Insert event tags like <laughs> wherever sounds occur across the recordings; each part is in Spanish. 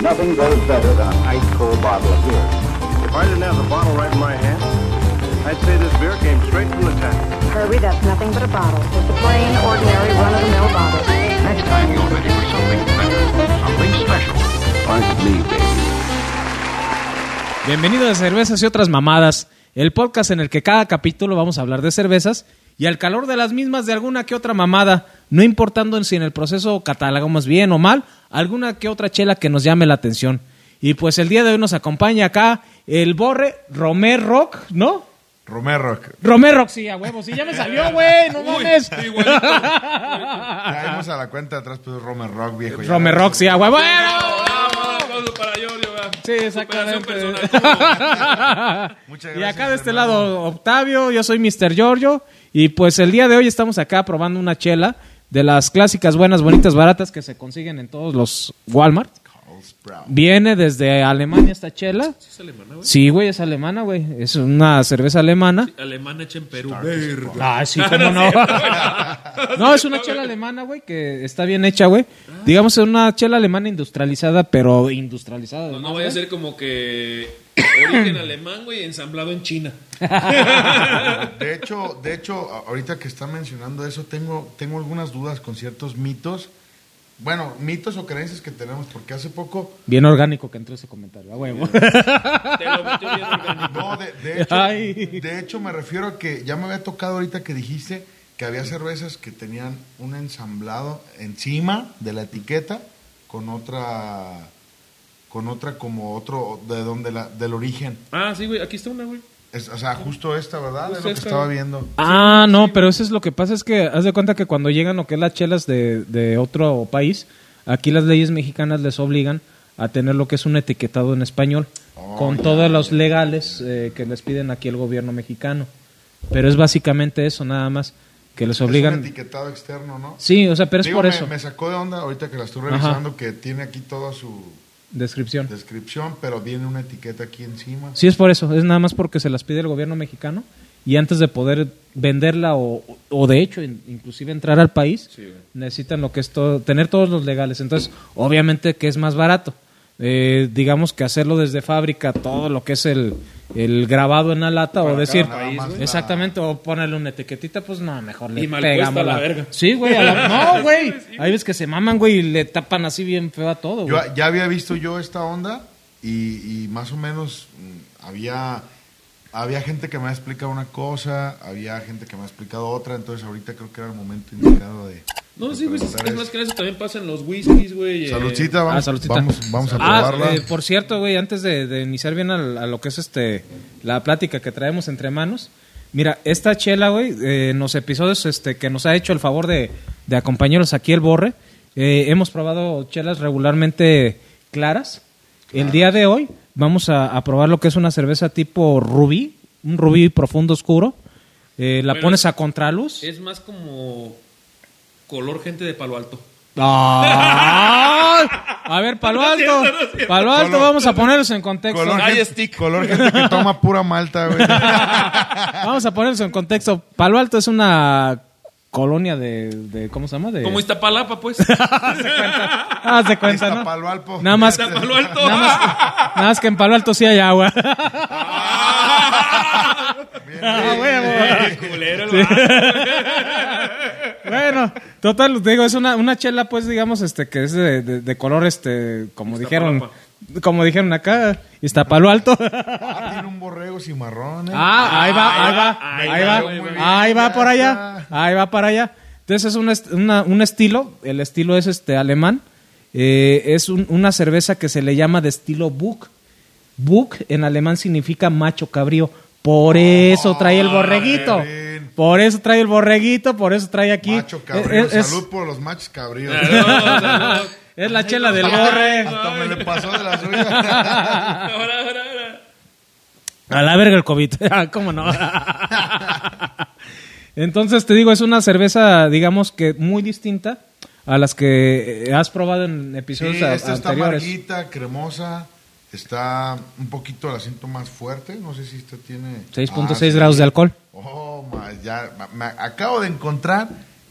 Nothing goes better than an ice cold bottle of beer. If I didn't have the bottle right in my hand, I'd say this beer came straight from the tap. Kirby, that's nothing but a bottle. Just a plain, ordinary, run-of-the-mill bottle. Next time you're ready for something better, something special. Like me, baby. Bienvenido a Cervezas y otras mamadas, el podcast en el que cada capítulo vamos a hablar de cervezas y al calor de las mismas de alguna que otra mamada, no importando en si en el proceso catalogamos bien o mal, alguna que otra chela que nos llame la atención. Y pues el día de hoy nos acompaña acá el Borre Romer Rock, ¿no? Romero. Romer Rock, sí, a huevo, sí, ya me salió, güey, no mames. <laughs> Caemos a la cuenta atrás, pues Romer Rock, viejo. Romer Rock, sí, a huevo. para. Sí, exactamente. <laughs> Muchas Y gracias, acá de este hermano. lado, Octavio, yo soy Mr. Giorgio. Y pues el día de hoy estamos acá probando una chela de las clásicas buenas, bonitas, baratas que se consiguen en todos los Walmart. Viene desde Alemania esta chela. ¿Es alemana, güey? Sí, güey, es alemana, güey. Es una cerveza alemana. Alemana hecha en Perú. Ah, sí, cómo no. <laughs> no, es una chela alemana, güey, que está bien hecha, güey. Digamos, es una chela alemana industrializada, pero industrializada. No, no vaya a ser como que origen alemán, güey, ensamblado en China. <laughs> De hecho, de hecho, ahorita que están mencionando eso, tengo, tengo algunas dudas con ciertos mitos. Bueno, mitos o creencias que tenemos, porque hace poco, Bien orgánico que entró ese comentario, a huevo. <laughs> Te lo metió bien orgánico. no, de, de hecho, Ay. de hecho me refiero a que ya me había tocado ahorita que dijiste que había cervezas que tenían un ensamblado encima de la etiqueta con otra, con otra como otro, de donde la, del origen. Ah, sí, güey, aquí está una, güey. Es- o sea, justo esta, ¿verdad? Justo es lo que esta. estaba viendo. Ah, no, pero eso es lo que pasa, es que haz de cuenta que cuando llegan lo que es las chelas de, de otro país, aquí las leyes mexicanas les obligan a tener lo que es un etiquetado en español, Oh, con todos los legales eh, que les piden aquí el gobierno mexicano. Pero es básicamente eso, nada más, que les Es un obligan... etiquetado externo, ¿no? Sí, o sea, pero es por me, eso. Me sacó de onda ahorita que la estoy Ajá. revisando que tiene aquí toda su Descripción. descripción, pero viene una etiqueta aquí encima. Sí, es por eso, es nada más porque se las pide el gobierno mexicano y antes de poder venderla o, o de hecho in- inclusive entrar al país, Sí, necesitan lo que es todo, tener todos los legales. Entonces, obviamente que es más barato. Eh, digamos que hacerlo desde fábrica, todo lo que es el, el grabado en la lata o decir, país, exactamente, o ponerle una etiquetita, pues no, mejor le Y mal pegamos la verga. Sí, güey, a la- <laughs> no, güey. Hay veces que se maman, güey, y le tapan así bien feo a todo, Yo güey. ya había visto yo esta onda y, y más o menos mm, había había gente que me ha explicado una cosa, había gente que me ha explicado otra, entonces ahorita creo que era el momento indicado de No, de sí, güey, es, más que eso también pasa en los whiskies, güey. eh, Saludcita, vamos, Ah, saludcita. vamos, vamos a Ah, probarla. eh, por cierto, güey, antes de, de iniciar bien a, lo que es este la plática que traemos entre manos, mira, esta chela, güey, eh, en los episodios este, que nos ha hecho el favor de, de acompañarnos aquí el Borre, eh, hemos probado chelas regularmente claras. El día de hoy vamos a, a probar lo que es una cerveza tipo rubí, un rubí profundo oscuro. Eh, la Bueno, pones a contraluz. Es más como color gente de palo alto. A ver, Palo No es Alto. cierto, no es cierto. Palo Alto, Color- vamos a ponerlos en contexto. color, Ay, gente, stick. color gente que toma pura malta, güey. <laughs> Vamos a ponerlos en contexto. Palo Alto es una colonia de, de- ¿cómo se llama? De, Como Iztapalapa, pues. <laughs> Haz de cuenta, ¿no? Iztapalo Alpo. Nada más, Alto. nada más, nada más que en Palo Alto sí hay agua. Ah, <laughs> huevo. Qué culero el vato. Bueno, total, te digo, es una, una chela, pues, digamos, este, que es de, de- de color, este, como dijeron, como dijeron acá, está Palo Alto. Ah, tiene un borrego cimarrón, ¿eh? Ah, ahí va, ahí va, ahí ahí va, va, muy bien, ahí va por allá, ahí va para allá. Entonces es un, est- una- un estilo, el estilo es este alemán, eh, es un- una cerveza que se le llama de estilo Buck. Buck en alemán significa macho cabrío, por eso trae el borreguito, bien. Por eso trae el borreguito, por eso trae aquí. Macho cabrío. Es, es- Salud por los machos cabríos. Salud, salud. es la chela del borre. Hasta me le pasó de la <laughs> suya. Ahora, ahora, ahora. A la verga el COVID. <laughs> Ah, ¿Cómo no? Entonces te digo, es una cerveza, digamos que muy distinta a las que eh, has probado en episodios Sí, esta está anteriores. amarguita, cremosa. Está un poquito el asiento más fuerte. No sé si esta tiene... 6.6 Ah, grados de alcohol. Oh, ma, ya. me acabo de encontrar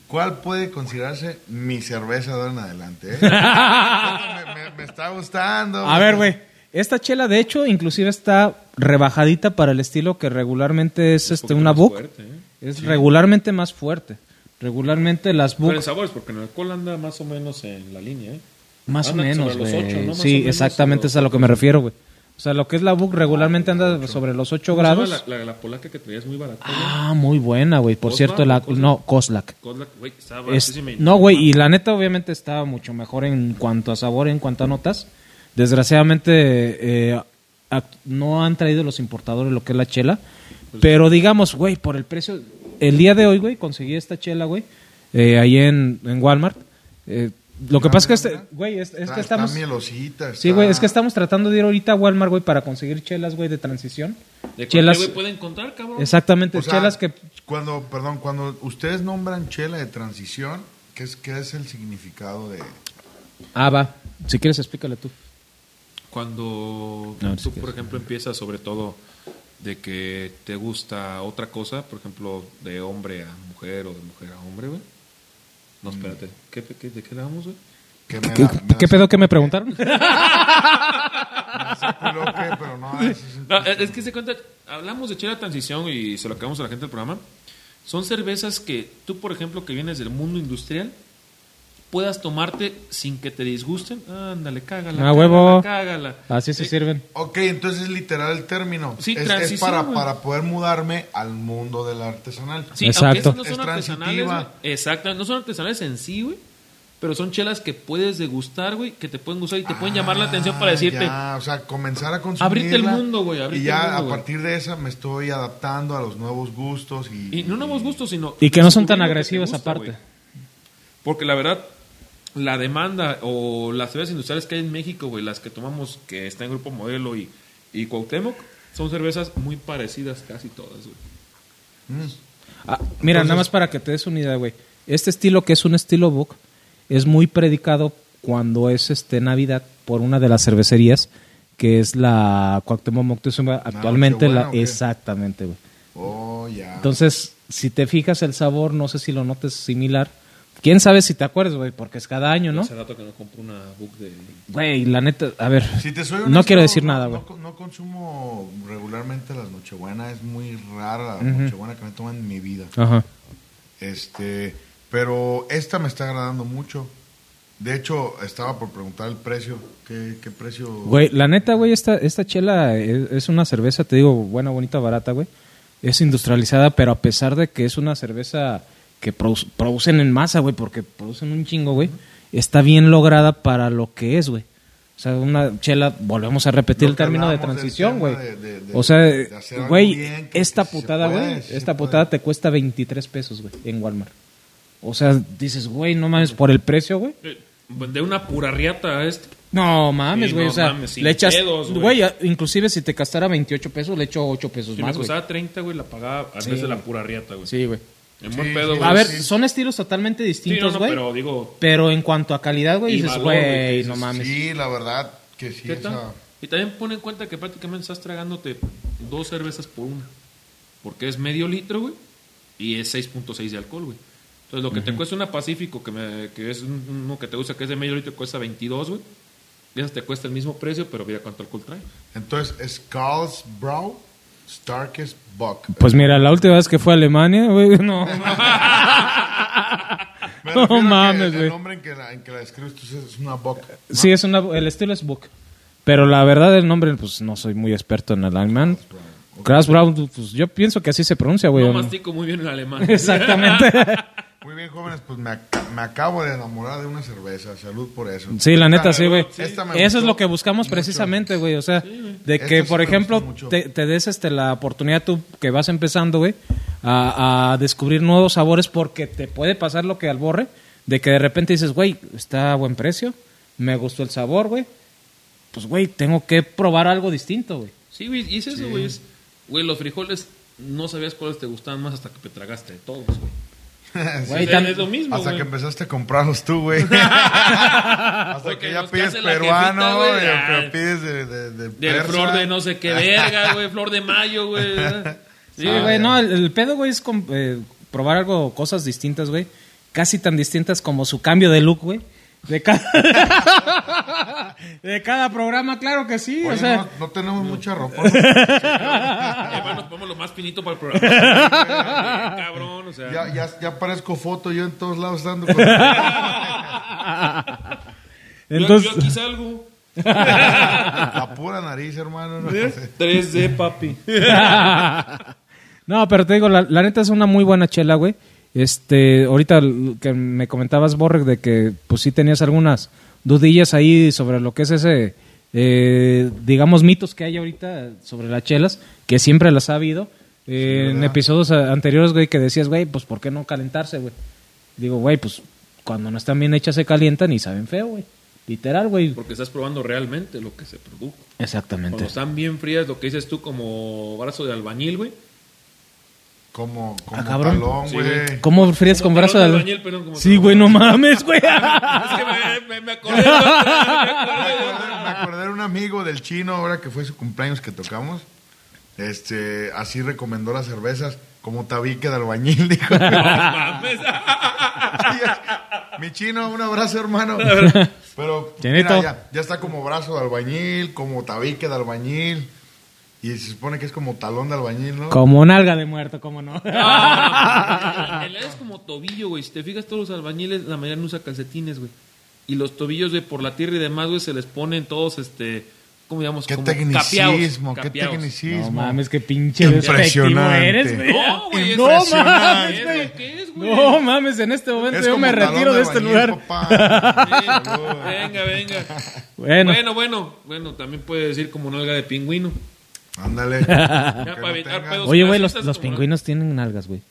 cuál puede considerarse mi cerveza de ahora en adelante. ¿eh? <laughs> me, me- está gustando. A ver, güey. Esta chela, de hecho, inclusive está rebajadita para el estilo que regularmente es este una book. fuerte, ¿eh? Es regularmente más fuerte. Regularmente las Pero en book sabores, porque en alcohol anda más o menos en la línea, ¿eh? Más o menos, güey. ¿no? Sí, menos exactamente es a lo que me refiero, güey. O sea, lo que es la book regularmente anda sobre los 8 ¿Cómo se llama grados. La, la, la polaca que traías muy barata. Ah, muy buena, güey. Por ¿Kozlak cierto, la Kozlak? no Kozlak. Kozlak, güey, estaba Es- no, güey, y la neta obviamente estaba mucho mejor en cuanto a sabor, en cuanto a notas. Desgraciadamente eh, no han traído los importadores lo que es la chela, Pues pero digamos, güey, por el precio, el día de hoy, güey, conseguí esta chela, güey, eh, ahí en, en Walmart. Eh, lo que pasa es que, este, güey, es, es que estamos... Está mielosita. Sí, está- güey, es que estamos tratando de ir ahorita a Walmart, güey, para conseguir chelas, güey, de transición. ¿De chelas, güey puede encontrar, cabrón? exactamente, O sea, chelas que... Cuando, perdón, cuando ustedes nombran chela de transición, ¿qué es, qué es el significado de...? Ah, va, si quieres explícale tú. Cuando No, tú, sí, por sí. ejemplo, empiezas sobre todo de que te gusta otra cosa, por ejemplo, de hombre a mujer o de mujer a hombre, güey. No, Mm. espérate. ¿Qué, qué- de qué hablamos, güey? Me ¿Qué, da- me qué da- pedo que me preguntaron? <laughs> que, pero no, es que se cuenta, hablamos de chela transición y se lo acabamos a la gente del programa. Son cervezas que tú, por ejemplo, que vienes del mundo industrial, puedas tomarte sin que te disgusten. Ándale, cágala. Ah, cágala, huevo. Cágala. Así se Eh, sirven. Ok, entonces es literal el término. Sí, es, es para, güey. para poder mudarme al mundo del artesanal. Sí, Exacto. aunque esas no Es son artesanales. transitiva. güey. Exacto, no son artesanales en sí, güey. Pero son chelas que puedes degustar, güey, que te pueden gustar y te pueden llamar la atención para Ah, decirte, ya, o sea, comenzar a consumir. Abrirte el mundo, güey, abrirte Y ya mundo, a güey. partir de esa me estoy adaptando a los nuevos gustos y. y no nuevos gustos, sino... Y que no son tan agresivas gusta, aparte. Porque la verdad, la demanda o las cervezas industriales que hay en México, güey, las que tomamos, que está en Grupo Modelo y, y Cuauhtémoc, son cervezas muy parecidas casi todas, güey. Mm. Ah, mira, Entonces- nada más para que te des una idea, güey. Este estilo que es un estilo book es muy predicado cuando es este Navidad por una de las cervecerías que es la Cuauhtémoc Moctezuma actualmente la ¿o qué? exactamente, güey. Oh, ya. Entonces, si te fijas el sabor, no sé si lo notes similar. Quién sabe si te acuerdas, güey, porque es cada año, ¿no? Hace rato que no compro una book de... Güey, la neta, a ver, Si te soy no honesto, quiero decir no- nada, no, güey. No, consumo regularmente las Nochebuenas, es muy rara la Ujú. Nochebuena que me toman en mi vida. Ajá. Este, pero esta me está agradando mucho. De hecho, estaba por preguntar el precio. ¿Qué, qué precio? Güey, la neta, güey, esta, esta chela es, es una cerveza, te digo, buena, bonita, barata, güey. Es industrializada, pero a pesar de que es una cerveza que produ- producen en masa, güey, porque producen un chingo, güey, está bien lograda para lo que es, güey. O sea, una chela, volvemos a repetir Lo el término de transición, güey. O sea, güey, esta putada, güey, esta puede. putada te cuesta 23 pesos, güey, en Walmart. O sea, dices, güey, no mames, por el precio, güey. eh, De una pura riata a este. No mames, Sí, güey. no o sea, mames, le echas. güey. inclusive si te costara 28 pesos, le echo 8 pesos Si más, me güey. costaba 30, güey, la pagaba a Sí, veces la pura riata, güey. Sí, güey. En buen Sí, pedo, güey. A ver, sí. son estilos totalmente Sí, no, distintos, no, güey. pero digo... pero en cuanto a calidad, güey, Y dices, valor, güey, que güey, dices, no mames. Sí, la verdad que sí. ¿Qué tal? esa- Y también pon en cuenta que prácticamente estás tragándote dos cervezas por una. Porque es medio litro, güey. Y es 6.6 de alcohol, güey. Entonces, lo que te cuesta una Pacífico, que, me- que es un- uno que te gusta, que es de medio litro, cuesta 22, güey. Y esa te cuesta el mismo precio, pero mira cuánto alcohol trae. Entonces, es Carlsbrau Starkest Bock. Pues mira, la última vez que fue a Alemania, güey, <laughs> no. <laughs> No mames, El güey. nombre en que la, en que la describes tú es una Bock. Sí, es una, el estilo es Book. Pero la verdad, el nombre, pues no soy muy experto en el alemán. Crash Brown, pues yo pienso que así se pronuncia, güey. No mastico muy bien el alemán. <laughs> Exactamente. Muy bien, jóvenes, pues me, ac- me acabo de enamorar de una cerveza. Salud por eso. Sí, la neta, sí, güey. Eso es lo que buscamos mucho. precisamente, güey. O sea, de que, por ejemplo, te, te des este, la oportunidad tú que vas empezando, güey, a, a descubrir nuevos sabores porque te puede pasar lo que al borre, de que de repente dices, güey, está a buen precio, me gustó el sabor, güey. Pues, güey, tengo que probar algo distinto, güey. Sí, güey, y es eso, güey. Güey, los frijoles no sabías cuáles te gustaban más hasta que te tragaste de todos, güey. Güey, tan- es lo mismo, Hasta güey. que empezaste a comprarlos tú, güey. <laughs> Hasta Porque que ya pides peruano, güey, que pides de, de, de Del flor de no sé qué <laughs> verga, güey. Flor de mayo, güey. <laughs> Sí, güey, no, el, el pedo, güey, es eh, probar algo, cosas distintas, güey. Casi tan distintas como su cambio de look, güey. De cada, <laughs> De cada programa, claro que sí. Oye, o sea, no, no tenemos mucha ropa. <laughs> Además nos ponemos lo más finito para el programa. Cabrón, o sea. ya, ya, ya parezco foto yo en todos lados dando. con- <laughs> yo- entonces, yo, aquí salgo. La pura nariz, hermano. no sé. 3D, papi. no, pero te digo, la, la neta es una muy buena chela, güey. Este, ahorita que me comentabas, Borreg, de que pues sí tenías algunas dudillas ahí sobre lo que es ese, eh, digamos, mitos que hay ahorita sobre las chelas, que siempre las ha habido. Eh, en episodios anteriores, güey, que decías, güey, pues ¿por qué no calentarse, güey? Digo, güey, pues cuando no están bien hechas se calientan y saben feo, güey. Literal, güey. Porque estás probando realmente lo que se produjo. Exactamente. Cuando están bien frías, lo que dices tú como brazo de albañil, güey. Como, como Ah, cabrón. talón, Sí, güey. ¿Cómo frías con brazo de albañil? Sí, güey, no mames, güey. <laughs> Es que me, me, me acordé. de <laughs> otra, me acordé de otra. Me acordé de un amigo del chino ahora que fue su cumpleaños que tocamos. Este, así recomendó las cervezas como tabique de albañil, <laughs> dijo. No mames. Mi chino, un abrazo, hermano. Pero mira, ya, ya está como brazo de albañil, como tabique de albañil. Y se supone que es como talón de albañil, ¿no? Como nalga de muerto, ¿cómo no? En realidad es como tobillo, güey. Si te fijas, todos los albañiles, la mayoría no usa calcetines, güey. Y los tobillos, güey, por la tierra y demás, güey, se les ponen todos, este, ¿cómo digamos? Qué Como tecnicismo, capeados, qué capeados. tecnicismo. No mames, qué pinche Impresionante. despectivo eres, güey. No, <laughs> güey, No mames, Es güey. No mames, en este momento Es yo me retiro de este lugar. papá. <laughs> Sí, venga, venga. Bueno, Bueno, bueno, bueno, también puede decir como nalga de pingüino. Ándale. <laughs> Ya Aunque para no evitar tengan. pedos. oye, güey, los, pingüinos tienen nalgas, güey.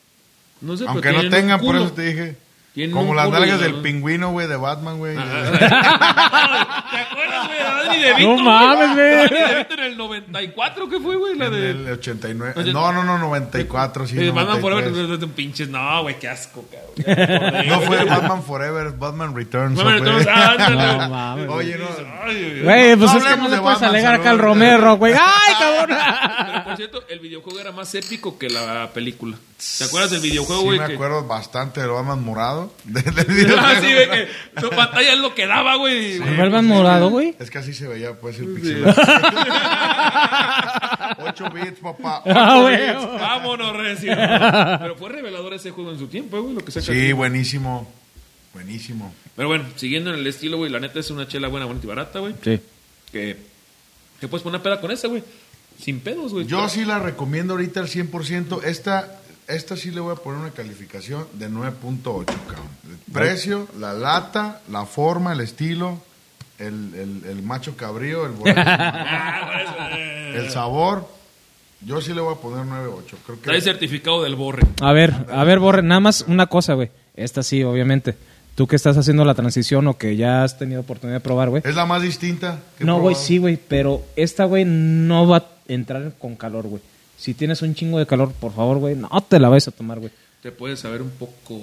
No sé, Aunque pero no tengan, por eso te dije. Tienen Como las nalgas del pingüino, güey, de Batman, güey. <laughs> ¿Te acuerdas, güey? de Danny DeVito, No mames, güey. Danny DeVito en el 94, ¿qué fue, güey? La En de... el 89. No, no, no, 94, sí. Eh, Batman 93. Forever, de pinches, no, güey, qué asco, cabrón. No fue Batman Forever, Batman Returns. Batman. Returns. No mames. Oye, no. Güey. Güey, pues no es que no le de puedes alegar acá al. Romero, güey. <laughs> ¡Ay, cabrón! Por cierto, el videojuego era más épico que la película. ¿Te acuerdas del videojuego, Sí, güey? me que- acuerdo bastante del Batman morado. Del, <laughs> Ah, sí, güey, que su pantalla es lo que daba, güey. ¿El Batman morado, güey? Es que así se veía, pues, el pixel. <laughs> 8 bits, papá. <laughs> Ah, 8 güey. bits. Vámonos, recio. Pero fue revelador ese juego en su tiempo, güey, lo que saca Sí, aquí. buenísimo. Buenísimo. Pero bueno, siguiendo en el estilo, güey, la neta es una chela buena, bonita y barata, güey. Sí. Que, que puedes poner peda con esa, güey. Sin pedos, güey. Yo sí la recomiendo ahorita al 100%. Esta, esta sí le voy a poner una calificación de 9.8, cabrón. El precio, la lata, la forma, el estilo, el, el, el macho cabrío, el borracho, <laughs> el sabor. Yo sí le voy a poner 9.8. Creo Trae que certificado del borre. A ver, a ver, Borre, nada más una cosa, güey. Esta sí, obviamente. Tú que estás haciendo la transición o que ya has tenido oportunidad de probar, güey. es la más distinta. que No, güey, sí, güey, pero esta, güey, no va a entrar con calor, güey. Si tienes un chingo de calor, por favor, güey, no te la vayas a tomar, güey. Te puede saber un poco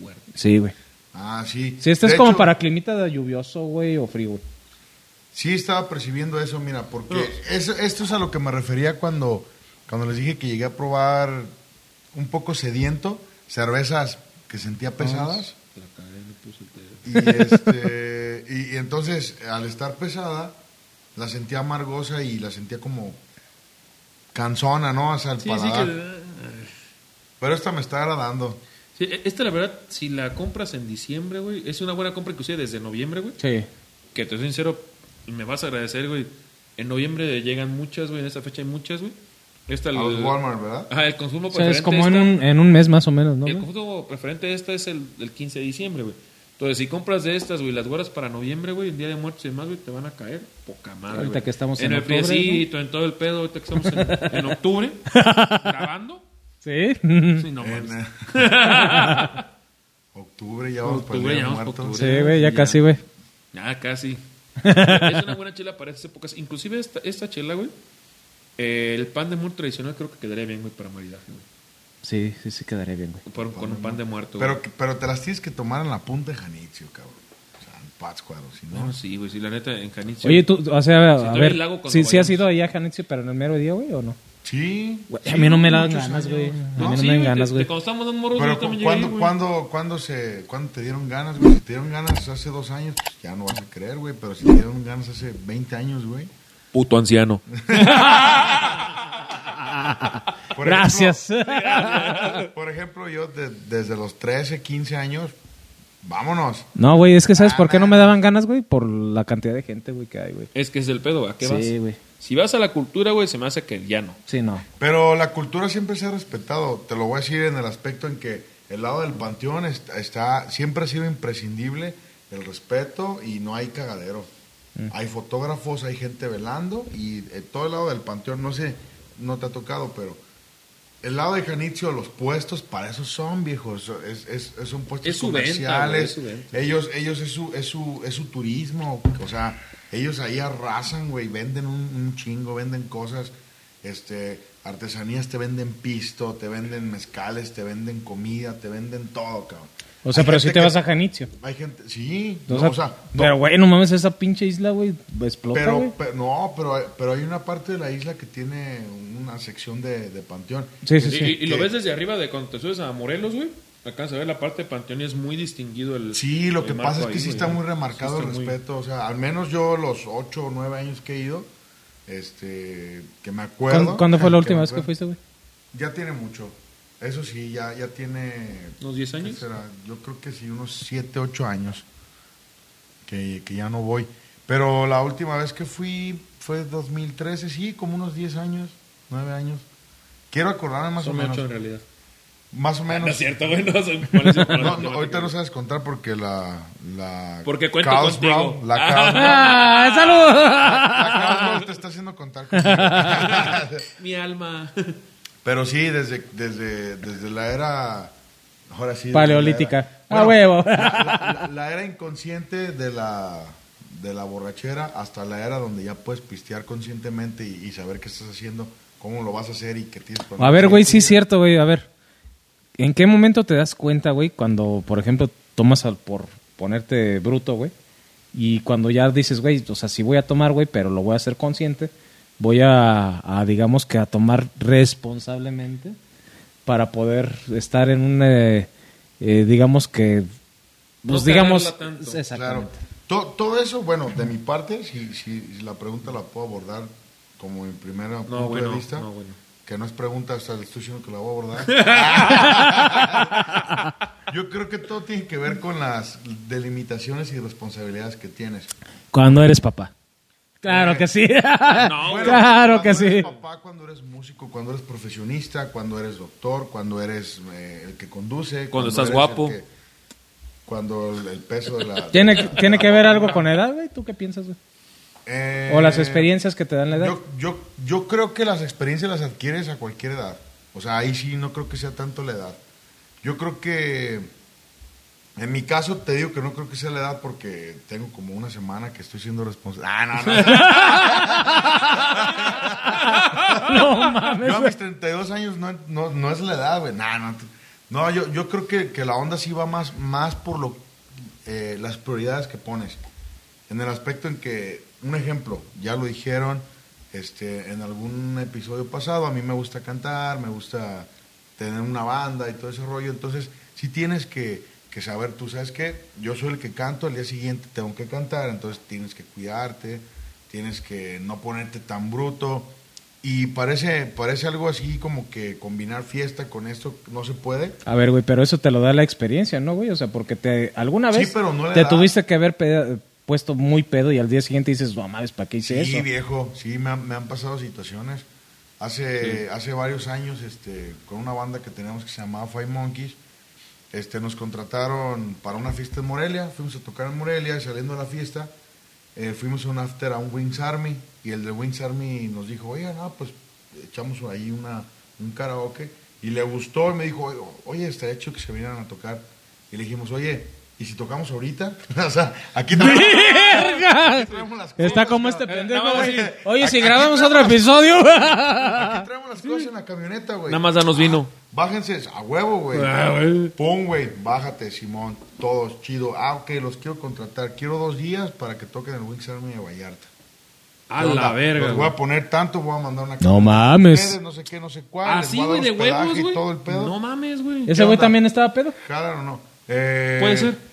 fuerte. Sí, güey. Ah, sí. Si este es De como hecho, para climita de lluvioso, güey, o frío, güey. Sí estaba percibiendo eso, mira, porque eso- esto es a lo que me refería cuando, cuando les dije que llegué a probar un poco sediento, cervezas que sentía pesadas. Y, este, y, y entonces, al estar pesada, la sentía amargosa y la sentía como cansona, ¿no? Hacia el Sí, sí, paladar. que... Pero esta me está agradando. Sí, e- esta, la verdad, si la compras en diciembre, güey, es una buena compra inclusive desde noviembre, güey. Sí. Que te soy sincero, me vas a agradecer, güey. En noviembre llegan muchas, güey. En esta fecha hay muchas, güey. Esta, A el, los Walmart, ¿verdad? Ajá, el consumo O sea, preferente. es como en un, en un mes más o menos, ¿no? El güey? consumo preferente de esta es el, el 15 de diciembre, güey. Entonces, si compras de estas, güey, las guardas para noviembre, güey, el día de muertos y demás, güey, te van a caer poca madre. Ahorita güey. que estamos en, en el octubre, friecito, en todo el pedo, ahorita que estamos en, en octubre, <laughs> grabando. Sí. Sí, no En, eh, <laughs> octubre, ya vamos para el Octubre, Día ya de vamos octubre. Sí, güey, ya Ya. casi, güey. Ya, casi. <laughs> es una buena chela para estas épocas. Inclusive esta, esta chela, güey, eh, el pan de muerto tradicional creo que quedaría bien, güey, para maridaje, güey. Sí, sí, sí quedaría bien, güey. Por- Con un pan de muerto, güey. Pero, pero te las tienes que tomar en la punta de Janitzio, cabrón. O sea, en Pátzcuaro, si no. No, sí, güey, sí, la neta, en Janitzio. Oye, tú, o sea, a estoy ver, el lago cuando ¿sí, sí has ido ahí a Janitzio, pero en el mero día, güey, o no? Sí. Güey, sí, a mí no me dan muchos ganas, años. güey. A No, mí no sí, me dan güey, ganas, güey. Cuando estábamos en morros, Pero yo también ¿cuándo, llegué, güey. ¿cuándo, cuándo, se, ¿cuándo te dieron ganas, güey? Si te dieron ganas hace dos años, pues, ya no vas a creer, güey. Pero si te dieron ganas hace 20 años, güey. Puto anciano. <laughs> <laughs> Por Gracias. ejemplo- por ejemplo, yo de- desde los 13, 15 años, vámonos. No, güey, es que ¿sabes por qué no me daban ganas, güey? Por la cantidad de gente, güey, que hay, güey. Es que es el pedo, ¿a qué vas? Sí, güey. Si vas a la cultura, güey, se me hace que ya no. Sí, no. Pero la cultura siempre se ha respetado. Te lo voy a decir en el aspecto en que el lado del panteón está, está- siempre ha sido imprescindible el respeto y no hay cagadero. Hay fotógrafos, hay gente velando y eh, todo el lado del panteón, no sé, no te ha tocado, pero el lado de Janitzio, los puestos, para eso son viejos, es, es- es- son puestos Es su venta, comerciales. güey, es. Ellos, ellos es su, es su, es su turismo, o sea, ellos ahí arrasan, güey, venden un, un chingo, venden cosas, este, artesanías, te venden pisto, te venden mezcales, te venden comida, te venden todo, cabrón. O sea, Hay pero si te que- vas a Janitzio. Hay gente, sí, O no, sea, o sea, no, pero, güey, no mames, esa pinche isla, güey, explota, pero, güey. pero- no, pero, hay- pero hay una parte de la isla que tiene una sección de, de panteón. Sí, sí, Y, sí. y- y lo ves desde arriba de cuando te subes a Morelos, güey. Alcanzas a ver la parte de Panteón y es muy distinguido el. Sí, lo el que pasa es ahí, que sí güey. está muy remarcado Sí el está muy- respeto. O sea, al menos yo los ocho o nueve años que he ido, este, que me acuerdo. ¿Cuándo, cuándo fue la última vez que fuiste, güey? Ya tiene mucho. Eso sí, ya, ya tiene... ¿Unos 10 ¿qué años? será? Yo creo que sí, unos siete, ocho años que, que ya no voy. Pero la última vez que fui fue 2013, sí, como unos 10 años, 9 años. Quiero acordarme más Son o menos. ocho en realidad. Más o menos. No es cierto, güey. No, No, no, ahorita no sabes contar porque la... la Porque cuento Carlsbad- contigo. La Carlsbad- ¡Ah, salud! la Carlsbad te está haciendo contar contigo. <laughs> Mi alma. Pero sí, desde, desde, desde la era... Ahora sí. Paleolítica. la era- ¡A huevo! La, la- <laughs> la era inconsciente de la, de la borrachera hasta la era donde ya puedes pistear conscientemente y, y saber qué estás haciendo, cómo lo vas a hacer y qué tienes A ver, güey, sí es cierto, güey. A ver, ¿en qué momento te das cuenta, güey, cuando, por ejemplo, tomas al, por ponerte bruto, güey? Y cuando ya dices, güey, o sea, sí voy a tomar, güey, pero lo voy a hacer consciente. Voy a, a, digamos que a tomar responsablemente para poder estar en un, eh, eh, digamos que, pues No digamos. Claro. todo eso, bueno, de mi parte, si, si, si la pregunta la puedo abordar como mi primer punto No, bueno. de vista, No, bueno. que no es pregunta, hasta le estoy diciendo que la voy a abordar. <laughs> Yo creo que todo tiene que ver con las delimitaciones y responsabilidades que tienes. Cuando eres papá. Claro que sí. <laughs> No, Bueno, claro que cuando eres sí. papá, cuando eres músico, cuando eres profesionista, cuando eres doctor, cuando eres eh, el que conduce. Cuando estás eres guapo. el que- cuando el, el peso de la... <laughs> ¿Tiene, ¿Tiene que ver algo con edad, güey? ¿Tú qué piensas, güey? Eh, O las experiencias que te dan la edad. Yo, yo, yo creo que las experiencias las adquieres a cualquier edad. O sea, ahí sí no creo que sea tanto la edad. Yo creo que, en mi caso, te digo que no creo que sea la edad porque tengo como una semana que estoy siendo responsable. Ah, no, no. <laughs> No mames. Yo a mis 32 años no, no, no es la edad, güey. Nah, no, no, yo, yo creo que, que la onda sí va más, más por lo, eh, las prioridades que pones. En el aspecto en que, un ejemplo, ya lo dijeron este, en algún episodio pasado, a mí me gusta cantar, me gusta tener una banda y todo ese rollo. Entonces, sí tienes que, que saber, tú sabes que yo soy el que canto, al día siguiente tengo que cantar, entonces tienes que cuidarte, tienes que no ponerte tan bruto. Y parece, parece algo así como que combinar fiesta con esto no se puede. A ver, güey, pero eso te lo da la experiencia, ¿no, güey? O sea, porque te alguna Sí, vez pero no te edad. tuviste que haber peda- puesto muy pedo y al día siguiente dices, no mames, ¿para qué hice Sí, eso? viejo, sí, me han, me han pasado situaciones. Hace, hace varios años, este, con una banda que teníamos que se llamaba Five Monkeys, este, nos contrataron para una fiesta en Morelia, fuimos a tocar en Morelia y saliendo de la fiesta, eh, fuimos a un after a un Wings Army y el de Wings Army nos dijo, oye, no, pues echamos ahí una, un karaoke y le gustó y me dijo, oye, está hecho que se vinieran a tocar. Y le dijimos, oye, ¿y si tocamos ahorita? <laughs> o sea, aquí <laughs> traemos, aquí traemos las Está como este pendejo, güey. así. Oye, si Aquí- grabamos aquí otro episodio. Aquí traemos las cosas en la camioneta, güey. Nada más danos vino. Bájense, a huevo, güey. Ah, güey. Pum, güey, bájate, Simón. Todos, chido. Ah, ok, los quiero contratar. Quiero dos días para que toquen el Wings Army de Vallarta. A la verga. Los voy a poner tanto, voy a mandar una No mames. ustedes, No sé qué, no sé cuál. Así, les voy a güey, de huevos, y güey. todo el pedo. No mames, güey. ¿Ese güey también estaba pedo? ¿Jalan o no? Eh, Puede ser.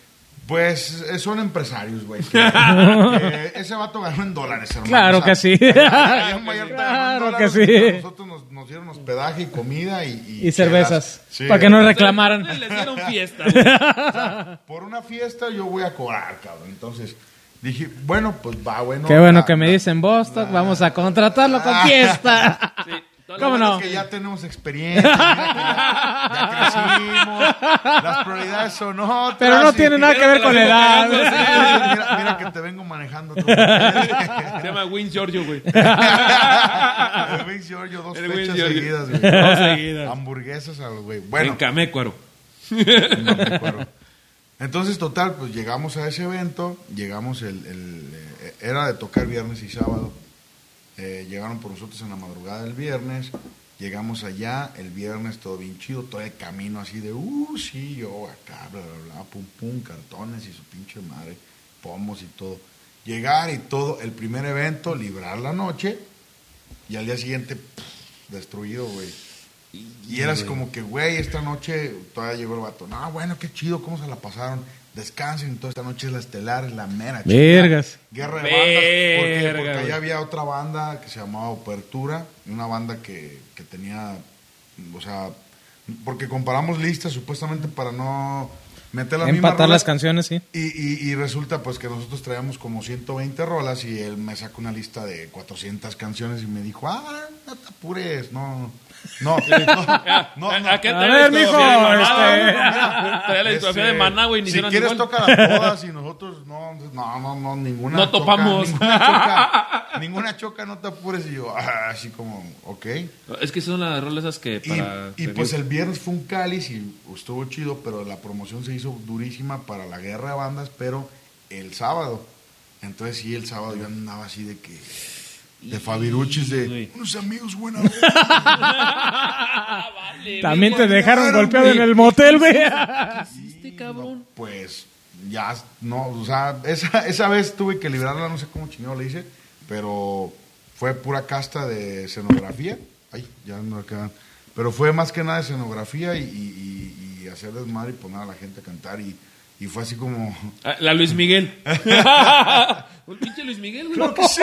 Pues eh, son empresarios, güey. que <laughs> ese vato ganó en dólares, hermano. Claro que sí. <laughs> Claro que sí. Nos, dieron hospedaje y comida y... Y cervezas. Sí, para que no reclamaran. Les dieron fiesta. <laughs> Por una fiesta yo voy a cobrar, cabrón. Entonces dije, bueno, pues va, bueno. Qué bueno la- que me la- dicen Bostock, vamos a contratarlo con fiesta. Sí, ¿Cómo no? es que ya tenemos experiencia, ya, ya crecimos, las prioridades son otras. Pero no tiene nada que ver con la edad. Mira, mira que te vengo manejando. papel. Se llama Win Giorgio, güey. El Wings Giorgio, dos El fechas Giorgio. seguidas, güey. Dos seguidas. Hamburguesas a los güey. en Bueno, Camécuaro. no me acuerdo. Entonces, total, pues llegamos a ese evento, llegamos el, el, eh, era de tocar viernes y sábado. Eh, llegaron por nosotros en la madrugada del viernes, llegamos allá, el viernes todo bien chido, todo el camino así de, uh, sí, yo acá, bla, bla, bla, pum, pum, cartones y su pinche madre, pomos y todo. Llegar y todo, el primer evento, librar la noche, y al día siguiente, pff, destruido, güey. Y eras como que, güey, esta noche todavía llegó el vato. No, bueno, qué chido, cómo se la pasaron. Descansen, toda esta noche es la estelar, es la mera. chingada. Vergas. Guerra de bandas. Porque, Verga, porque allá había otra banda que se llamaba Apertura, una banda que, que tenía, o sea, porque comparamos listas supuestamente para no meter las Empatar las canciones, sí. Y, y, y resulta pues que nosotros traíamos como 120 rolas y él me sacó una lista de 400 canciones y me dijo, ah, no te apures, no, no, no, no, <laughs> no, ¿A qué trae ver, la mijo, discografía de Maná, este-? Trae la discografía Este, de Maná, güey, Si quieres toca las todas y <laughs> nosotros no, no, no, no, ninguna. No choca, topamos. ninguna choca, <laughs> ninguna choca, no te apures. Y yo, ah, así como, ok. Es que son las rolas esas que Y, para... y pues el viernes fue un cáliz y estuvo chido, pero la promoción se hizo durísima para la guerra de bandas, pero el sábado. Entonces sí, el sábado yo andaba así de que... De Fabiruchis, de unos amigos buena También te dejaron golpeado en el motel, güey. hiciste, cabrón? Pues ya, no, o sea, esa, esa vez tuve que librarla, no sé cómo chingado le hice, pero fue pura casta de escenografía. Ay, ya no me quedan. Pero fue más que nada escenografía y- y hacer desmadre y poner a la gente a cantar y, y fue así como... Ah, La Luis Miguel. <laughs> <laughs> Un pinche Luis Miguel, güey. ¡Claro que sí!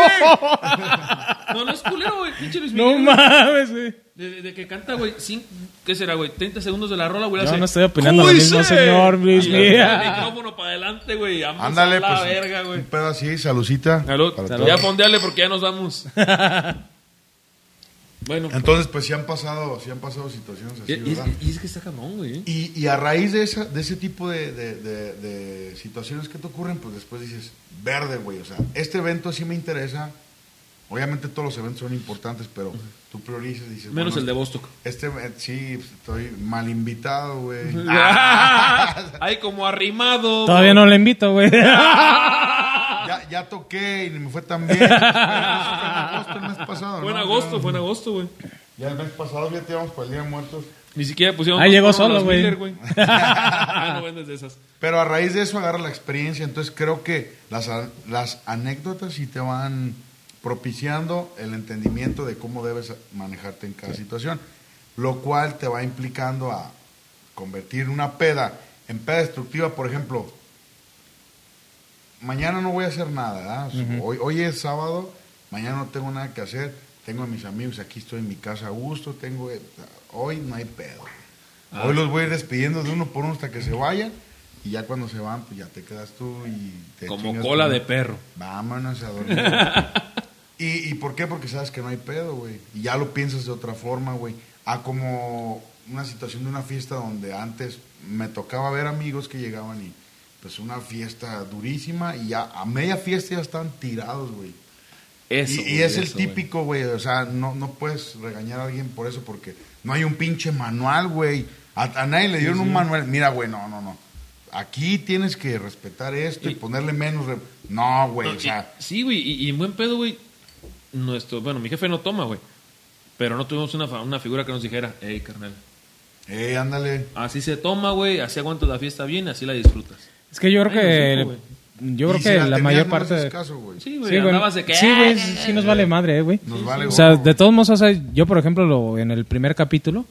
No, no es culero, güey. Pinche Luis No Miguel. güey. mames, güey. De, de- de que canta, güey. ¿Qué será, güey? 30 segundos de la rola, güey. Yo hace, no estoy opinando lo "Uy, mismo, sí". señor Luis Miguel. micrófono para adelante, güey. Vamos Ándale, a la pues verga, güey. un pedo así, salucita. Salud. Salud. Ya todos. fondeale porque ya nos vamos. <laughs> bueno. Entonces, pues sí han pasado, sí han pasado situaciones así, Y, ¿verdad? y es que está cabrón, güey. Y, y a raíz de, esa, de ese tipo de, de- de- de situaciones que te ocurren, pues después dices, verde, güey, o sea, este evento sí me interesa. Obviamente todos los eventos son importantes, pero tú priorizas y dices... Menos bueno, el de Bostock. Este, eh, sí, pues, estoy mal invitado, güey. <laughs> Ay, <laughs> como arrimado. Todavía no le invito, güey. <laughs> ya, toqué y me fue tan bien. Fue en agosto el mes pasado, Fue en ¿no? agosto, Ya- fue en agosto, güey. Ya el mes pasado ya te íbamos para el Día de Muertos. Ni siquiera pusieron. Ah, llegó solo, güey. <laughs> Ah, no vendes de esas. Pero a raíz de eso agarra la experiencia, entonces creo que las, las anécdotas sí te van propiciando el entendimiento de cómo debes manejarte en cada situación, lo cual te va implicando a convertir una peda en peda destructiva, por ejemplo, mañana no voy a hacer nada, ¿verdad? hoy, hoy es sábado, mañana no tengo nada que hacer, tengo a mis amigos, aquí estoy en mi casa a gusto, tengo, eh, hoy no hay pedo. Ah. Hoy los voy a ir despidiendo de uno por uno hasta que se vayan. Y ya cuando se van, pues ya te quedas tú y te Como cola tú. de perro. Vámonos a dormir. <laughs> ¿Y, ¿Y por qué? Porque sabes que no hay pedo, güey. Y ya lo piensas de otra forma, güey. A como una situación de una fiesta donde antes me tocaba ver amigos que llegaban y pues una fiesta durísima y ya a media fiesta ya estaban tirados, güey. Eso. Y, y es el eso, típico, güey. O sea, no, no puedes regañar a alguien por eso porque no hay un pinche manual, güey. A, a nadie le dieron un manual. Mira, güey, no, no, no. Aquí tienes que respetar esto y, Y- ponerle menos. re- No, güey, No, o sea. y- sí, güey, y, en buen pedo, güey. Nuestro, bueno, mi jefe no toma, güey. Pero no tuvimos una, una figura que nos dijera, hey, carnal. Eh, ándale. Así se toma, güey. Así aguantas la fiesta bien, así la disfrutas. Es que yo creo Ay, que. no sé, Yo creo que la mayor no parte. de- caso, güey. Sí, güey. Sí, de que. Sí, güey, "Ah, sí, sí nos vale madre, eh, güey. Nos vale O sea, de todos modos, o sea, yo, por ejemplo, lo, en el primer capítulo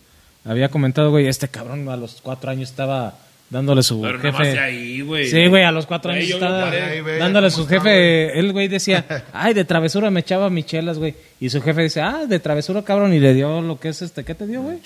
había comentado, güey, este cabrón a los cuatro años estaba dándole su Pero jefe. de ahí, güey. Sí, güey, a los cuatro años estaba. Ahí dándole su está, jefe. El güey decía, <laughs> ay, de travesura me echaba michelas, güey. Y su jefe dice, ah, de travesura, cabrón. Y le dio lo que es este, ¿qué te dio, güey?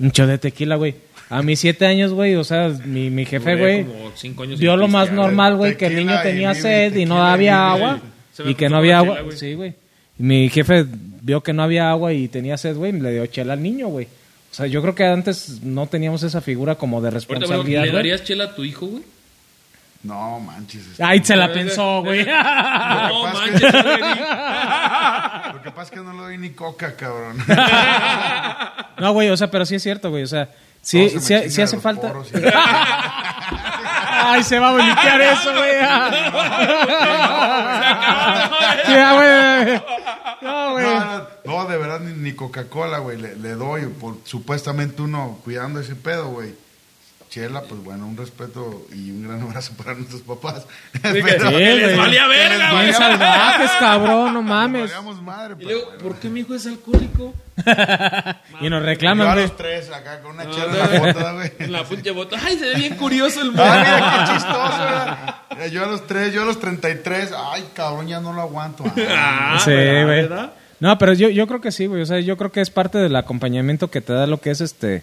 Un show de tequila, güey. A mis siete años, güey, o sea, mi, mi jefe, güey, sin lo más normal, güey, que el niño tenía sed y no había agua. Y que no había agua. chela, güey. Sí, güey. Mi jefe vio que no había agua y tenía sed, güey, y le dio chela al niño, güey. O sea, yo creo que antes no teníamos esa figura como de Ahorita, güey, responsabilidad, ¿Le güey. darías chela a tu hijo, güey? No, manches. este, Ay, se la pensó, güey. <laughs> No pasa es manches, que- güey. <laughs> Lo que pasa es que no le doy ni coca, cabrón. <laughs> No, güey, o sea, pero sí es cierto, güey. O sea, sí, sí, de hace falta. <laughs> Ay, se va a limpiar <laughs> eso, güey. <laughs> Ya, güey. No, güey. No, de verdad, ni, ni Coca-Cola, güey, le, le doy, por supuestamente uno cuidando ese pedo, güey. Chela, pues bueno, un respeto y un gran abrazo para nuestros papás. que- Pero- Sí, <laughs> les valía verga, güey. Bien valía- salvajes, cabrón, no Nos mames. valíamos madre, Y pero luego. ¿por qué mi hijo es alcohólico? <laughs> Y nos Yo reclaman, a güey. los tres acá con una No, chela no, en la foto, güey. <laughs> En la pinche bota. Ay, se ve bien curioso el Ay, morro. mira qué chistoso. Mira, Yo a los tres, yo a los 33, ay, cabrón, ya no lo aguanto. Ah, Ah, Sí, ¿verdad? güey. ¿verdad? No, pero yo, yo creo que sí, güey. O sea, yo creo que es parte del acompañamiento que te da lo que es este.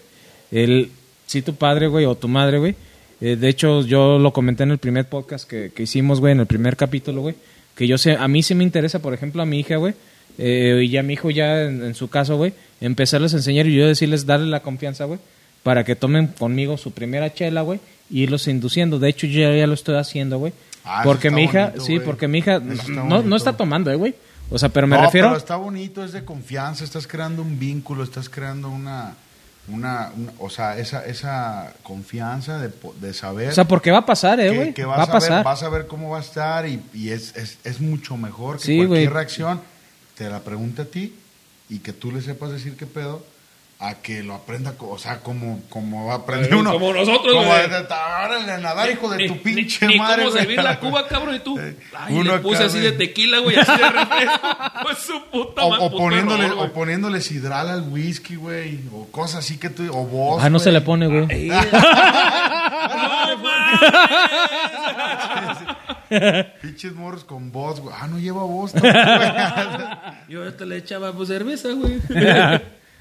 El. Si tu padre, güey, o tu madre, güey. eh, de hecho, yo lo comenté en el primer podcast que, que hicimos, güey, en el primer capítulo, güey. Que yo sé, a mí sí me interesa, por ejemplo, a mi hija, güey. eh, y a mi hijo ya en, en su caso, güey. Empezarles a enseñar y yo decirles, darle la confianza, güey. Para que tomen conmigo su primera chela, güey. Y irlos induciendo. De hecho, yo ya lo estoy haciendo, güey. Ah, porque mi hija, bonito, sí, porque mi hija está no, no está tomando, eh, güey. O sea, pero me no, refiero. pero está bonito, es de confianza, estás creando un vínculo, estás creando una, una, una- o sea, esa, esa confianza de, de saber O sea, porque va a pasar, eh, güey. Va a pasar. ver, vas a ver cómo va a estar y, y es, es, es mucho mejor que Sí, cualquier reacción te la pregunte a ti y que tú le sepas decir qué pedo a que lo aprenda, o sea, como, como va a aprender Eh, uno. como nosotros, Como güey. de, nadar, hijo de Ni- tu pinche ni madre. cómo güey. servir la cuba, <laughs> cabrón, y tú. Eh, Ay, uno le puse así de tequila, güey, así de refresco. <laughs> Pues su puta O, madre, o puto poniéndole, o poniéndole sidral al whisky, güey. O cosas así que tú. O vos. Ah, no güey. se le pone, güey. <laughs> ¡No mames! Pinches morros con voz, güey. Ah, no lleva voz. Yo ahorita le echaba pues, cerveza, güey.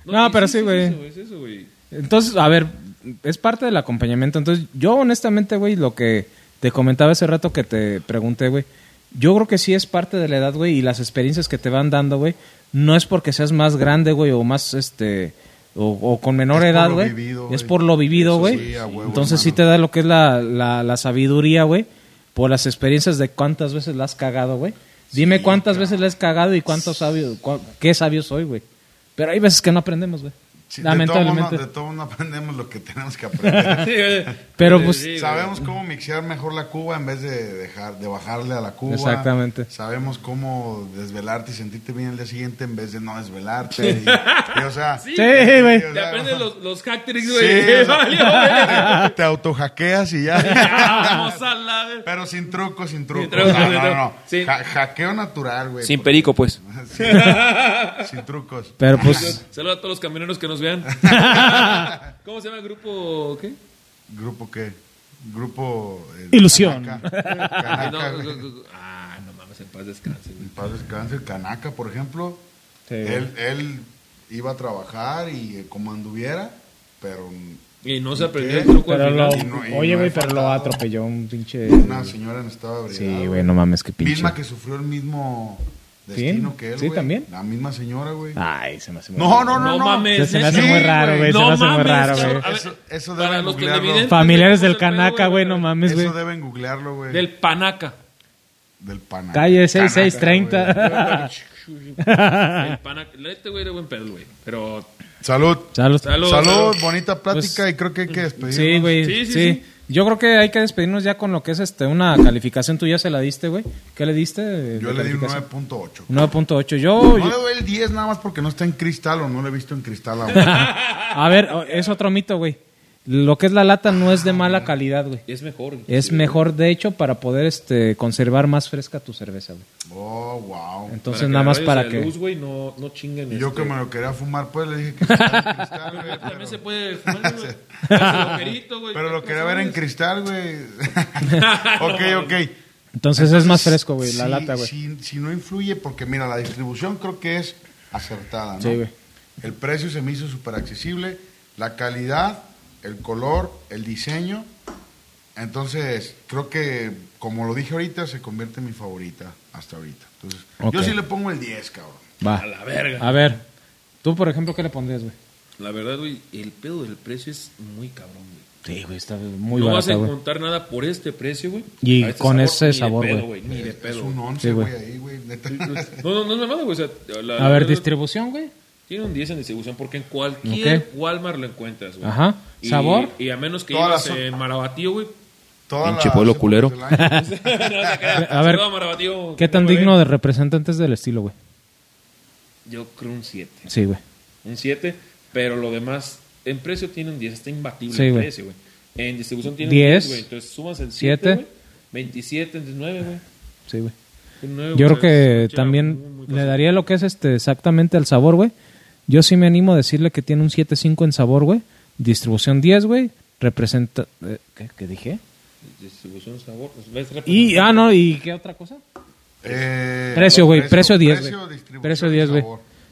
No, y pero sí, güey. Es eso, es eso, güey. Entonces, a ver, es parte del acompañamiento. Entonces, yo honestamente, güey, lo que te comentaba hace rato que te pregunté, güey, yo creo que sí es parte de la edad, güey, y las experiencias que te van dando, güey, no es porque seas más grande, güey, o más, este, o, o con menor Es por edad, güey. Es por lo vivido, güey. sí, Entonces sí te da lo que es la, la, la sabiduría, güey, por las experiencias de cuántas veces la has cagado, güey. Dime cuántas veces la has cagado y cuánto sabio, cu- qué sabio soy, güey. Pero hay veces que no aprendemos, güey. Sí, de todo Lamentablemente. mundo- de todo mundo aprendemos lo que tenemos que aprender. <laughs> Sí, güey. Pero, pues, sí. Sabemos cómo mixear mejor la cuba en vez de dejar de bajarle a la cuba. Exactamente. Sabemos cómo desvelarte y sentirte bien el día siguiente en vez de no desvelarte. Y, y, o sea, Sí, güey. Te aprendes los, los hack tricks, sí, güey. o sea, <laughs> te, autohackeas y ya. <laughs> Vamos a la... Pero sin truco, sin truco. Sin truco, no, sin no, truco. no. Sin- Ja- hackeo natural, güey. Sin perico, pues. Sin, sin trucos. Pero pues, Saludos a todos los camioneros que nos vean. <laughs> ¿Cómo se llama el grupo? ¿Qué? ¿Grupo qué? Grupo... eh, Ilusión. Canaca. Ah, <laughs> Canaca, no, ah, mames, en paz descanse. En paz descanse, Canaca, por ejemplo. Sí. Él, él iba a trabajar y eh, como anduviera, pero Y no se aprendió el truco pero al lo, final. Y no- y oye, güey, pero lo atropelló un pinche. una señora no estaba abrigada. Sí, güey, no mames, qué pinche. Misma que sufrió el mismo destino ¿Sí? que él, ¿Sí, güey. también? La misma señora, güey. Ay, se me hace muy No, raro. no, no, No no. mames. Se me hace muy raro, güey, se me hace muy raro, güey. cabrón. A ver, Eso- eso para deben los googlearlo. televidentes, Familiares del ¿cómo se llama, Canaca, güey, no mames, güey. Eso deben googlearlo, güey. Del Panaca. Del pana. Calle Canaca, 6630. El Panaca. Este güey era buen pedo, güey. Pero Salud. Salud. Salud. Salud, bonita plática Pues, y creo que hay que despedirnos. Sí, güey. Sí, Sí, sí, sí. Yo creo que hay que despedirnos ya con lo que es este una calificación. Tú ya se la diste, güey. ¿Qué le diste? Yo le di un calificación? 9.8. 9.8. Yo, No le doy el 10 nada más porque no está en cristal o no lo he visto en cristal aún. <laughs> A ver, es otro mito, güey. Lo que es la lata no es de mala calidad, güey. Es mejor. Es mejor, de hecho, para poder este conservar más fresca tu cerveza, güey. Oh, wow. Entonces, nada más para que... luz, güey, no, no chinguen. Y yo este- que me lo quería fumar, pues le dije que <laughs> cristal, güey, También pero- se puede fumar, <laughs> güey. Pero lo ¿Qué quería ver en cristal, güey. <laughs> ok, ok. Entonces, es más fresco, güey, la sí, lata, güey. Si, si no influye, porque mira, la distribución creo que es acertada, ¿no? Sí, güey. El precio se me hizo súper accesible, la calidad, el color, el diseño. Entonces, creo que, como lo dije ahorita, se convierte en mi favorita hasta ahorita. Entonces, yo sí le pongo el 10, cabrón. Va. A la verga. A ver, tú, por ejemplo, ¿qué le pondrías, güey? La verdad, güey, el pedo del precio es muy cabrón, güey. Sí, güey, está muy no vas a encontrar nada por este precio, güey. Y este con ese ni de sabor, pedo, güey. Ni de Es pedo. un güey. 11, Sí, güey. güey, ahí, güey. neta. <laughs> No, no, no es mamada, güey. O sea, la- A ver, la- distribución, güey. Tiene un 10 en distribución porque en cualquier. Walmart lo encuentras, güey. Ajá. Y- ¿Sabor? Y, a menos que ibas en Marabatío, güey. Pinche pueblo culero. <laughs> <laughs> No. A ver, Marabatío, ¿Qué tan digno de representantes del estilo, güey? Yo creo un 7. Sí, güey. Un 7, pero lo demás en precio tiene un 10. Está imbatible Sí, en güey. precio, güey. En distribución tiene 10, un 10, güey. Entonces sumas el 7, siete. güey. 27, entonces 9, güey. Sí, güey. Un nueve, Yo creo que también chela muy, muy le daría lo que es este exactamente al sabor, güey. Yo sí me animo a decirle que tiene un 7.5 en sabor, güey. Distribución 10, güey. Representa... eh, ¿Qué, qué dije? Distribución, sabor. pues, ¿ves? Y, ah, no, ¿y qué otra cosa? Eh, Precio, güey. Precio 10, precio, güey. distribución Precio y 10, güey.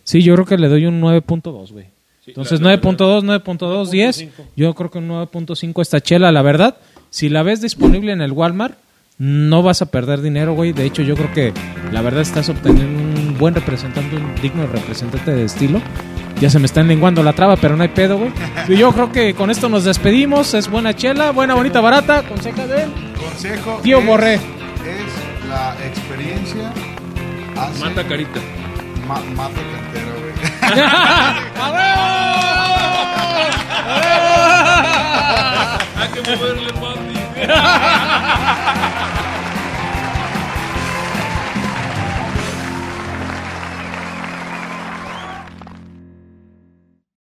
Sí, yo creo que le doy un 9.2, güey. Sí, Entonces, la- la- 9.2, 9.2, 10. 9.5. Yo creo que un 9.5 esta chela, la verdad. Si la ves disponible en el Walmart, no vas a perder dinero, güey. De hecho, yo creo que la verdad estás obteniendo un buen representante, un digno representante de estilo. Ya se me está lenguando la traba, pero no hay pedo, güey. Y yo creo que con esto nos despedimos. Es buena chela, buena, bonita, barata. Conseja de él. Consejo. Tío es- Borré. Es la experiencia. Hace Mata carita. ma- mata cantera, güey. <laughs> <laughs> Hay que moverle, papi. <laughs>